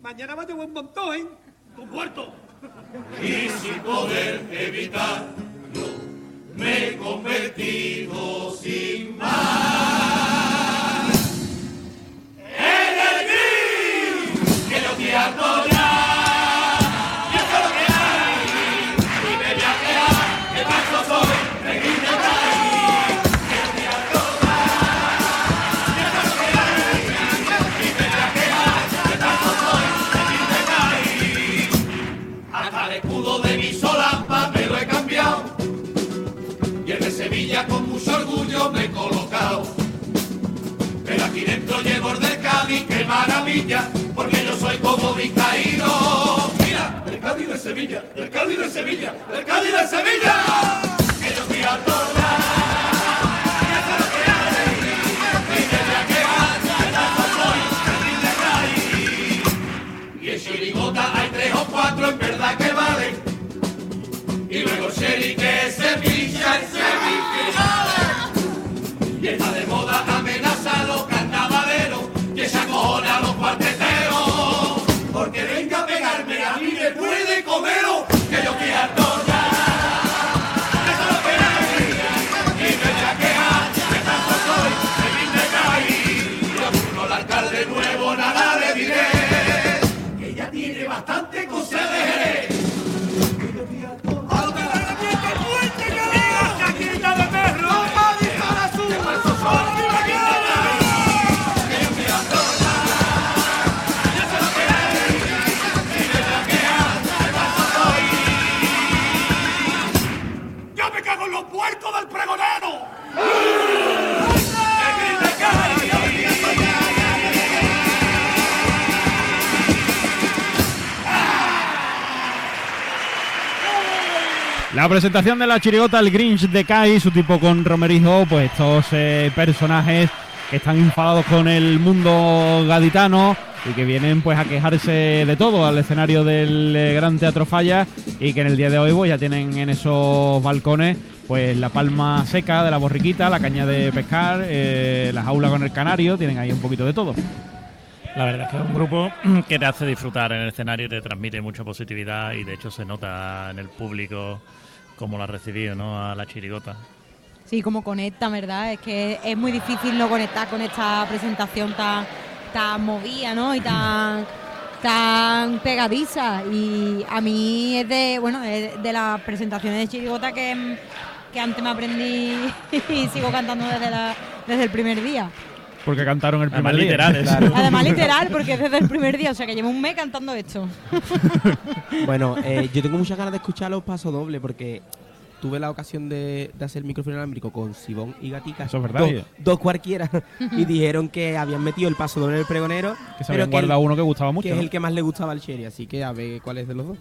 Mañana va de buen montón, ¿eh? Con muerto. Y sin poder evitarlo, me he convertido sin más maravilla, porque yo soy como vizcaíno. Mira, presentación de la chirigota El Grinch de Kai, su tipo con Romerijo, pues estos eh, personajes que están enfadados con el mundo gaditano y que vienen pues a quejarse de todo al escenario del eh, Gran Teatro Falla y que en el día de hoy pues, ya tienen en esos balcones pues la palma seca de la borriquita, la caña de pescar, eh, la jaula con el canario, tienen ahí un poquito de todo. La verdad es que es un grupo que te hace disfrutar en el escenario te transmite mucha positividad y de hecho se nota en el público cómo lo ha recibido, ¿no? A la chirigota. Sí, como conecta, ¿verdad? Es que es muy difícil no conectar con esta presentación tan, tan movida, ¿no? Y tan, tan pegadiza. Y a mí es de, bueno, es de las presentaciones de Chirigota que, que antes me aprendí y sigo cantando desde, la- desde el primer día. Porque cantaron el primer Además, día. literales. Además literal, porque es desde el primer día, o sea que llevo un mes cantando esto. Bueno, eh, yo tengo muchas ganas de escuchar los pasos dobles porque tuve la ocasión de, de hacer micrófono inalámbrico con Sibón y Gatica. Eso es verdad, Dos, cualquiera. y dijeron que habían metido el paso doble del pregonero. Que se pero habían guardado el- uno que gustaba mucho. Que es ¿no? el que más le gustaba al Cherry, así que a ver cuál es de los dos.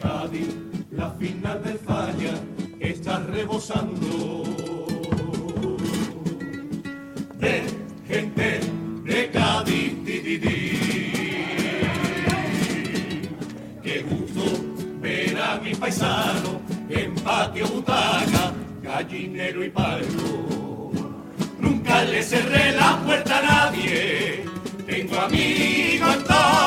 La final de falla está rebosando de gente de Cádiz. di, di, di. Qué gusto ver a mi paisano en patio butaca, gallinero y palco. Nunca le cerré la puerta a nadie, tengo amigos en todas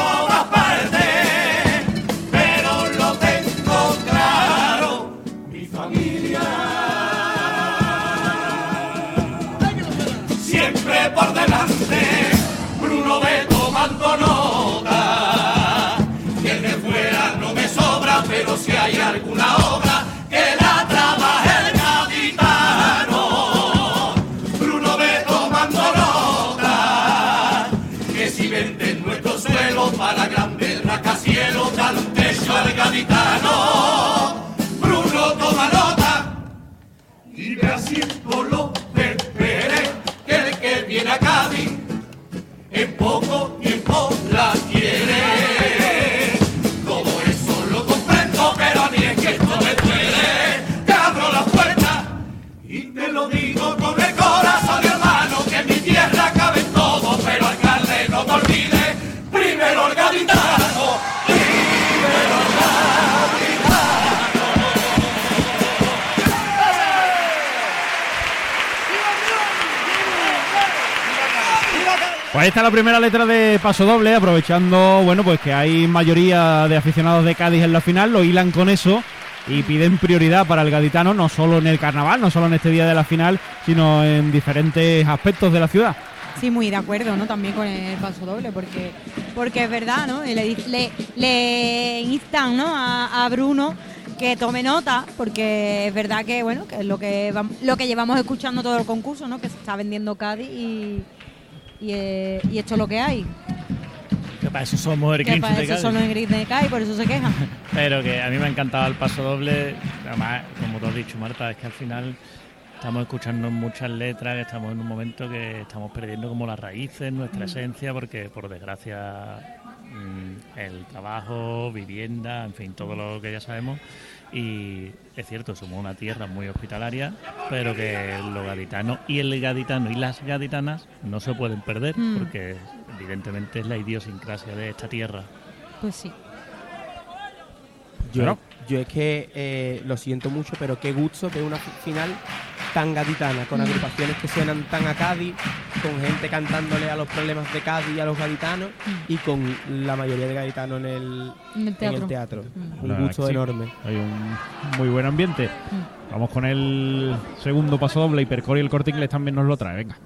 y ve haciendo lo de Pérez, que el que viene a Cádiz Pues ahí está la primera letra de Paso Doble, aprovechando, bueno, pues que hay mayoría de aficionados de Cádiz en la final, lo hilan con eso y piden prioridad para el gaditano, no solo en el carnaval, no solo en este día de la final, sino en diferentes aspectos de la ciudad. Sí, muy de acuerdo, ¿no? También con el paso doble, porque, porque es verdad, ¿no? Le, le, instan, ¿no? A, Bruno que tome nota, porque es verdad que, bueno, que es lo que, lo que llevamos escuchando todo el concurso, ¿no? Que se está vendiendo Cádiz y, y, eh, y esto es lo que hay. Que para eso somos el Que para de eso Cádiz. son los de Cádiz, por eso se quejan. Pero que a mí me ha encantado el paso doble. Además, como tú has dicho, Marta, es que al final estamos escuchando muchas letras, que estamos en un momento que estamos perdiendo como las raíces, nuestra esencia, porque por desgracia mm, el trabajo, vivienda, en fin, todo lo que ya sabemos. Y es cierto, somos una tierra muy hospitalaria, pero que los gaditanos y el gaditano y las gaditanas no se pueden perder, Mm. porque evidentemente es la idiosincrasia de esta tierra. Pues sí. Yo, yo es que eh, lo siento mucho, pero qué gusto ver una fi- final tan gaditana, con agrupaciones que suenan tan a Cádiz, con gente cantándole a los problemas de Cádiz y a los gaditanos, y con la mayoría de gaditanos en el, En el teatro. En el teatro. Mm. Un gusto sí. enorme. Hay un muy buen ambiente. Mm. Vamos con el segundo paso doble, Hipercore y el corte inglés también nos lo trae, venga.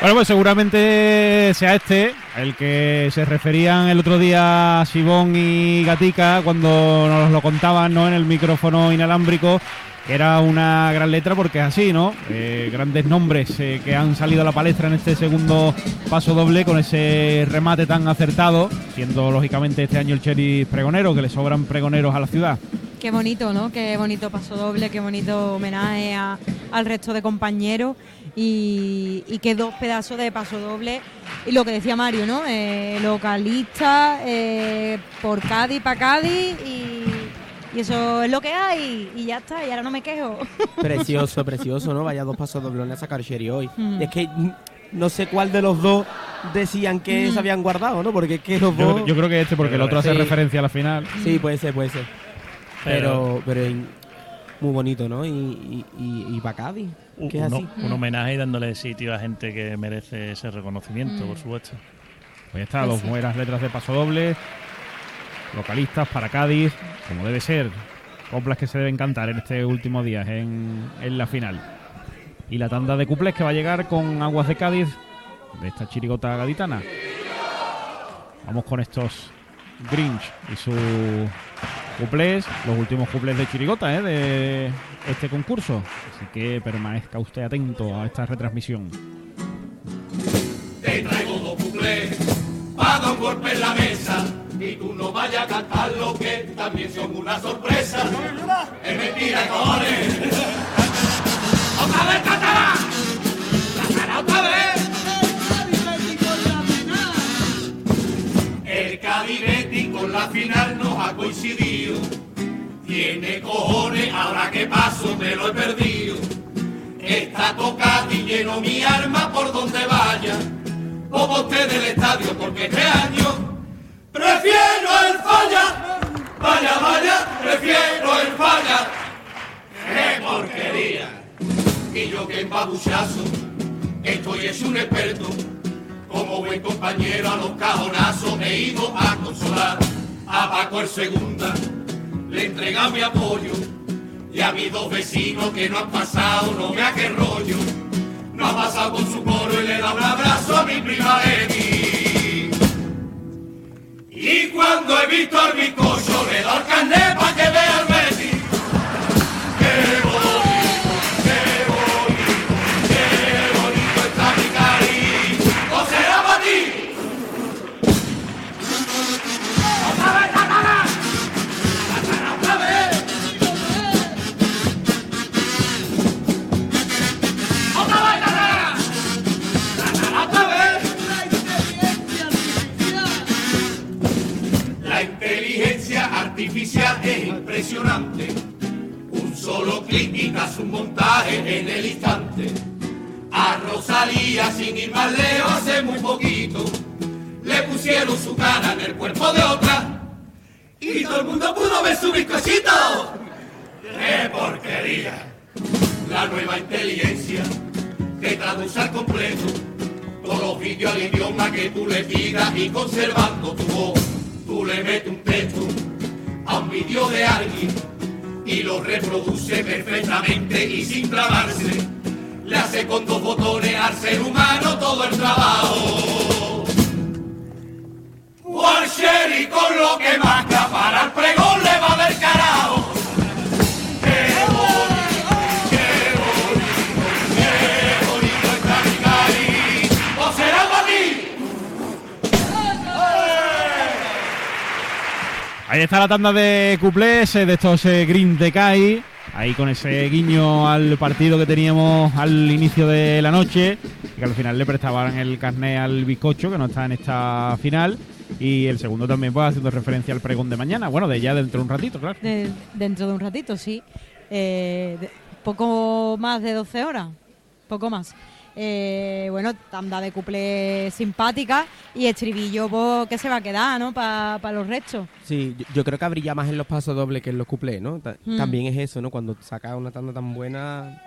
Bueno, pues seguramente sea este, el que se referían el otro día Sibón y Gatica cuando nos lo contaban ¿no? en el micrófono inalámbrico, que era una gran letra porque es así, ¿no? Eh, grandes nombres eh, que han salido a la palestra en este segundo paso doble con ese remate tan acertado, siendo lógicamente este año el Cherry pregonero, que le sobran pregoneros a la ciudad. Qué bonito, ¿no? Qué bonito paso doble, qué bonito homenaje al resto de compañeros y, y qué dos pedazos de paso doble. Y lo que decía Mario, ¿no? Eh, localista, eh, por Cádiz, para Cádiz y, y eso es lo que hay y ya está, y ahora no me quejo. Precioso, precioso, ¿no? Vaya dos pasos doblones a sacar Sherry hoy. Mm. Es que mm, no sé cuál de los dos decían que Mm. se habían guardado, ¿no? Porque es que los Yo, dos... yo creo que este, porque el otro hace Sí. referencia a la final. Sí, puede ser, puede ser. Pero, pero muy bonito, ¿no? Y, y, y, y pa' Cádiz, Un, que es así. un- un homenaje y dándole sitio a gente que merece ese reconocimiento, Mm. por supuesto. Pues ya está, Pues dos sí. buenas letras de paso doble, localistas para Cádiz, como debe ser, coplas que se deben cantar en este último día en, en la final. Y la tanda de cuplés que va a llegar con Aguas de Cádiz, de esta chirigota gaditana. Vamos con estos Grinch y su cuplés, los últimos cuplés de Chirigota, ¿eh? de este concurso. Así que permanezca usted atento a esta retransmisión. Te traigo dos cuplés para dar un golpe en la mesa y tú no vayas a cantar lo que también son una sorpresa. Es mentira, cojones. ¡Otra vez cantará! ¡Cantará otra vez! La final nos ha coincidido. Tiene cojones, ahora que paso me lo he perdido. Está tocado y lleno mi alma por donde vaya. Como usted del estadio porque este año prefiero el falla. Vaya, vaya, prefiero el falla. ¡Qué porquería! Y yo que en babuchazo estoy es un experto. Como buen compañero a los cajonazos he ido a consolar a Paco el segunda. Le entrega mi apoyo y a mis dos vecinos que no han pasado, no vea qué rollo. No ha pasado con su coro y le da un abrazo a mi prima Leti. Y cuando he visto al bizcocho le da el carnet vídeo de alguien y lo reproduce perfectamente y sin trabarse. Le hace con dos botones al ser humano todo el trabajo. O al Sherry con lo que marca Está la tanda de cuplés eh, de estos eh, Green de Kai. Ahí con ese guiño al partido que teníamos al inicio de la noche. Que al final le prestaban el carné al bizcocho, que no está en esta final. Y el segundo también, pues haciendo referencia al pregón de mañana. Bueno, de ya dentro de un ratito, claro. De- dentro de un ratito, sí. Eh, de- poco más de 12 horas, poco más. Eh, bueno, tanda de cuplé simpática y estribillo pues, que se va a quedar, ¿no? Para los restos. Sí, yo, yo creo que brilla más en los pasos dobles que en los cuplés, ¿no? Ta- Mm. También es eso, ¿no? Cuando sacas una tanda tan buena,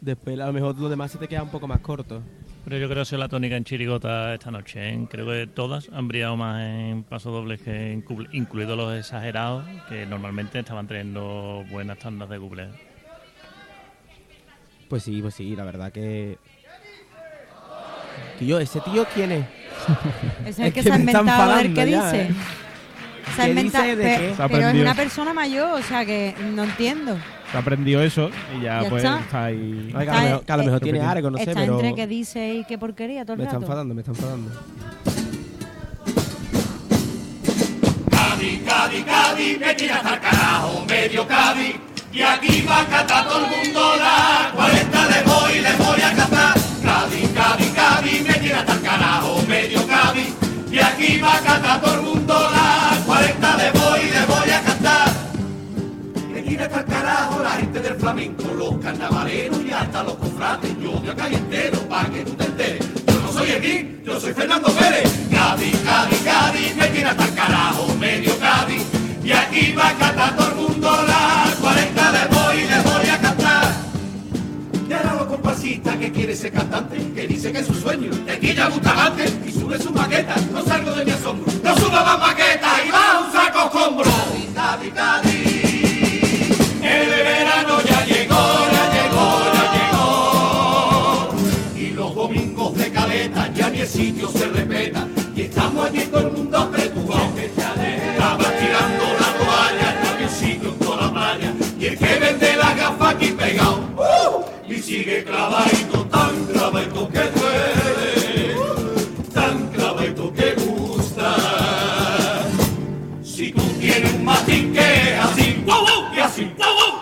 después a lo mejor lo demás se te queda un poco más corto. Pero yo creo que ha sido la tónica en Chirigota esta noche. ¿eh? Creo que todas han brillado más en pasos dobles que en cuplé, incluidos los exagerados, que normalmente estaban teniendo buenas tandas de cuplé. Pues sí, pues sí, la verdad que... Tío, ¿ese tío quién es? Ese es Es el que, que se ha inventado, a ver qué ya, dice. ¿eh? Se ha ¿Qué inventado, pero es una persona mayor, o sea que no entiendo. Se aprendió eso y ya, Ya pues está. está, ahí. Ay, que a lo mejor, que a lo eh, mejor tiene algo, no sé, Está pero... entre que dice y qué porquería todo el Me está enfadando, me está enfadando. Cádiz, Cádiz, Cádiz, me tira hasta el carajo, medio Cádiz. Y aquí va a cantar todo el mundo la 40 le voy, le voy a cantar. Cádiz, Cádiz, me tira hasta carajo, medio Cádiz. Y aquí va a cantar todo el mundo la 40 le voy, le voy a cantar. Me tira hasta el carajo la gente del flamenco, los carnavaleros y hasta los cofrades. Yo de acá entero, para que tú te enteres. Yo no soy Edín, yo soy Fernando Pérez. Cádiz, Cádiz, Cádiz, me tira hasta el carajo, medio Cádiz. Y aquí va a cantar aquí ya Bustamante, y sube su maqueta, un mastín que es así, y así,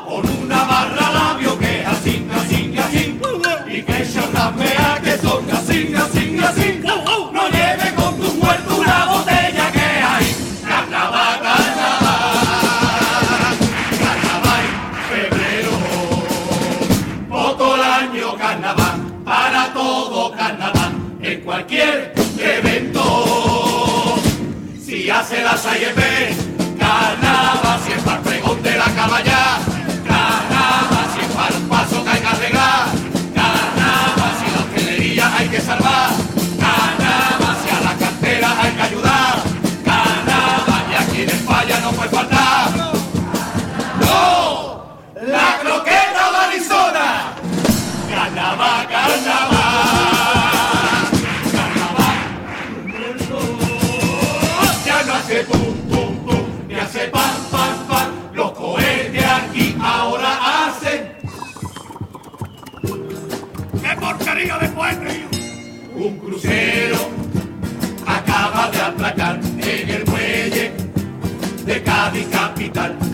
con una barra labio que es así, así, así, y que que son así, así. no fue fatal.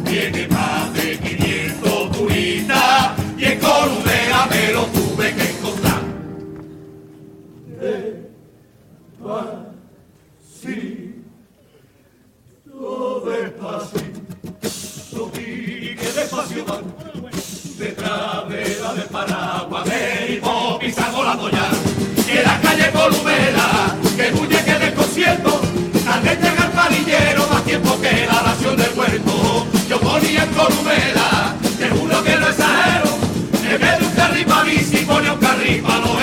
tiene más de 500 turistas y en Corudera me lo tuve que encontrar. De Despacito, despacito, y que despacio van detrás de la de del paraguas, venimos pisando la doya, que la calle Columela, que huye que del concierto, tarde llega el palillero, más tiempo que la nación del huerto. Columela, te juro que no exagero, en vez de un carril para pone un carril para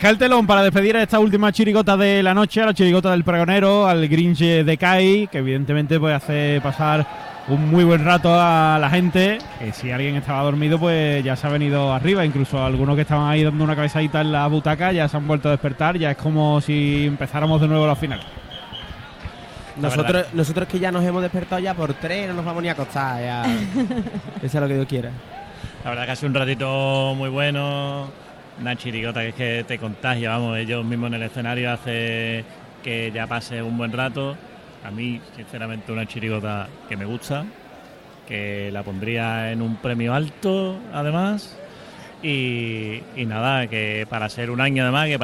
Cae el telón para despedir a esta última chirigota de la noche, a la chirigota del pregonero, al Grinch de Kai, que evidentemente puede hacer pasar un muy buen rato a la gente. Que si alguien estaba dormido, pues ya se ha venido arriba. Incluso algunos que estaban ahí dando una cabezadita en la butaca ya se han vuelto a despertar. Ya es como si empezáramos de nuevo la final. Nosotros, nosotros que ya nos hemos despertado ya por tres, no nos vamos ni a acostar. Ya. Eso es lo que Dios quiera. La verdad que ha sido un ratito muy bueno. Una chirigota que es que te contagia, vamos, ellos mismos en el escenario hace que ya pase un buen rato. A mí, sinceramente, una chirigota que me gusta, que la pondría en un premio alto, además. Y, y nada, que para ser un año además, que